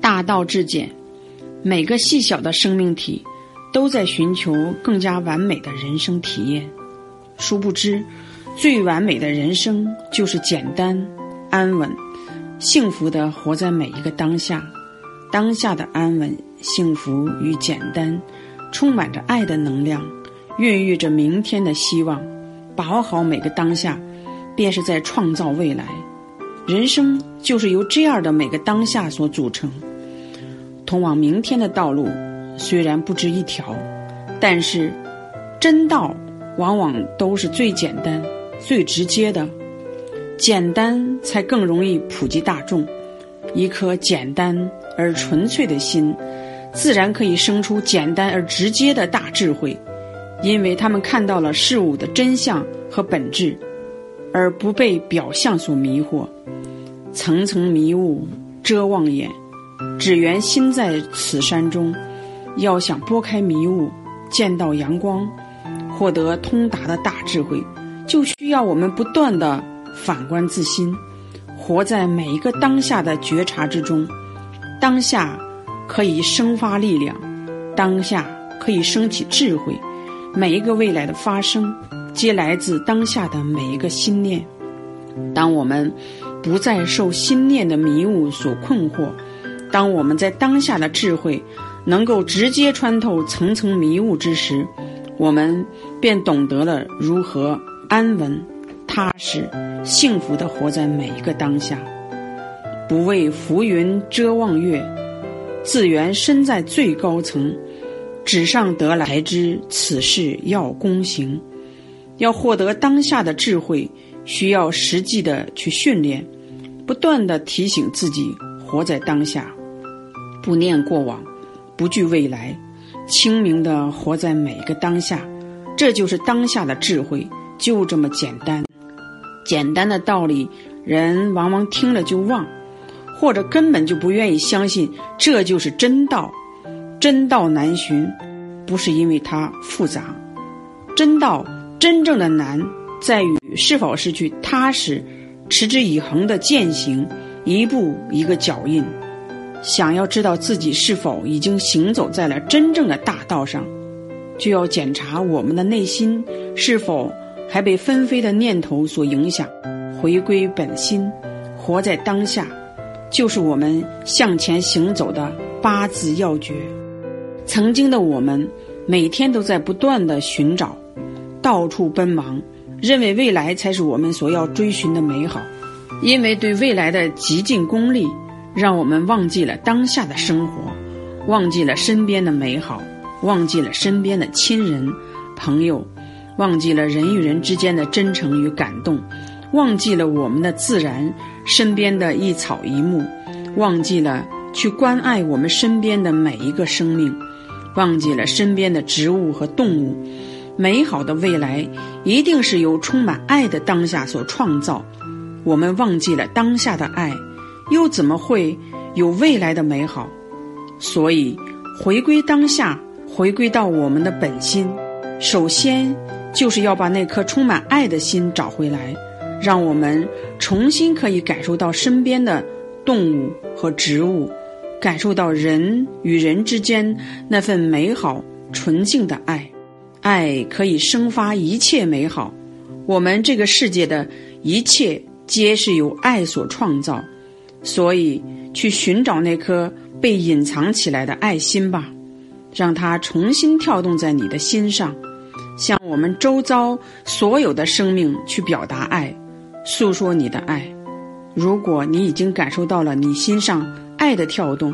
大道至简，每个细小的生命体都在寻求更加完美的人生体验。殊不知，最完美的人生就是简单、安稳、幸福的活在每一个当下。当下的安稳、幸福与简单，充满着爱的能量，孕育着明天的希望。把握好每个当下，便是在创造未来。人生就是由这样的每个当下所组成。通往明天的道路虽然不止一条，但是真道往往都是最简单、最直接的。简单才更容易普及大众。一颗简单而纯粹的心，自然可以生出简单而直接的大智慧，因为他们看到了事物的真相和本质，而不被表象所迷惑。层层迷雾遮望眼，只缘心在此山中。要想拨开迷雾，见到阳光，获得通达的大智慧，就需要我们不断的反观自心。活在每一个当下的觉察之中，当下可以生发力量，当下可以升起智慧。每一个未来的发生，皆来自当下的每一个心念。当我们不再受心念的迷雾所困惑，当我们在当下的智慧能够直接穿透层层迷雾之时，我们便懂得了如何安稳。踏实、幸福的活在每一个当下，不为浮云遮望月，自缘身在最高层，纸上得来才知此事要躬行。要获得当下的智慧，需要实际的去训练，不断的提醒自己活在当下，不念过往，不惧未来，清明的活在每个当下，这就是当下的智慧，就这么简单。简单的道理，人往往听了就忘，或者根本就不愿意相信这就是真道。真道难寻，不是因为它复杂，真道真正的难在于是否是去踏实、持之以恒的践行，一步一个脚印。想要知道自己是否已经行走在了真正的大道上，就要检查我们的内心是否。还被纷飞的念头所影响，回归本心，活在当下，就是我们向前行走的八字要诀。曾经的我们，每天都在不断的寻找，到处奔忙，认为未来才是我们所要追寻的美好。因为对未来的极尽功利，让我们忘记了当下的生活，忘记了身边的美好，忘记了身边的亲人、朋友。忘记了人与人之间的真诚与感动，忘记了我们的自然身边的一草一木，忘记了去关爱我们身边的每一个生命，忘记了身边的植物和动物。美好的未来一定是由充满爱的当下所创造。我们忘记了当下的爱，又怎么会有未来的美好？所以，回归当下，回归到我们的本心，首先。就是要把那颗充满爱的心找回来，让我们重新可以感受到身边的动物和植物，感受到人与人之间那份美好纯净的爱。爱可以生发一切美好，我们这个世界的一切皆是由爱所创造，所以去寻找那颗被隐藏起来的爱心吧，让它重新跳动在你的心上。向我们周遭所有的生命去表达爱，诉说你的爱。如果你已经感受到了你心上爱的跳动，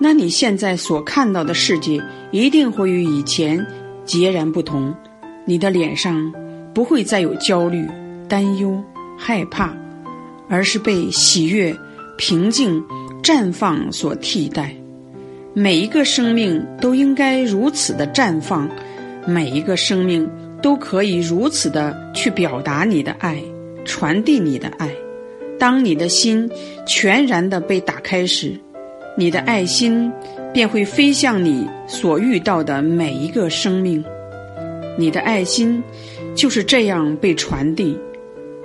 那你现在所看到的世界一定会与以前截然不同。你的脸上不会再有焦虑、担忧、害怕，而是被喜悦、平静、绽放所替代。每一个生命都应该如此的绽放。每一个生命都可以如此的去表达你的爱，传递你的爱。当你的心全然的被打开时，你的爱心便会飞向你所遇到的每一个生命。你的爱心就是这样被传递，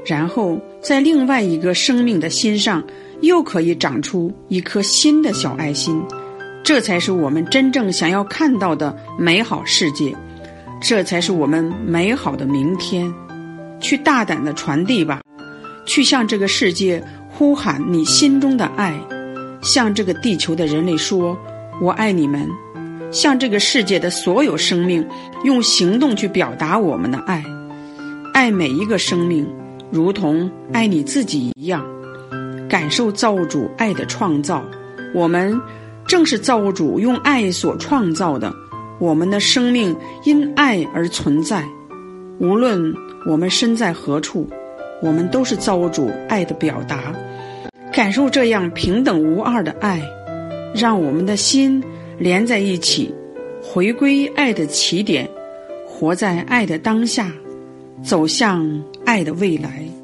然后在另外一个生命的心上又可以长出一颗新的小爱心。这才是我们真正想要看到的美好世界，这才是我们美好的明天。去大胆的传递吧，去向这个世界呼喊你心中的爱，向这个地球的人类说：“我爱你们。”向这个世界的所有生命用行动去表达我们的爱，爱每一个生命，如同爱你自己一样，感受造物主爱的创造。我们正是造物主用爱所创造的，我们的生命因爱而存在。无论我们身在何处，我们都是造物主爱的表达。感受这样平等无二的爱，让我们的心。连在一起，回归爱的起点，活在爱的当下，走向爱的未来。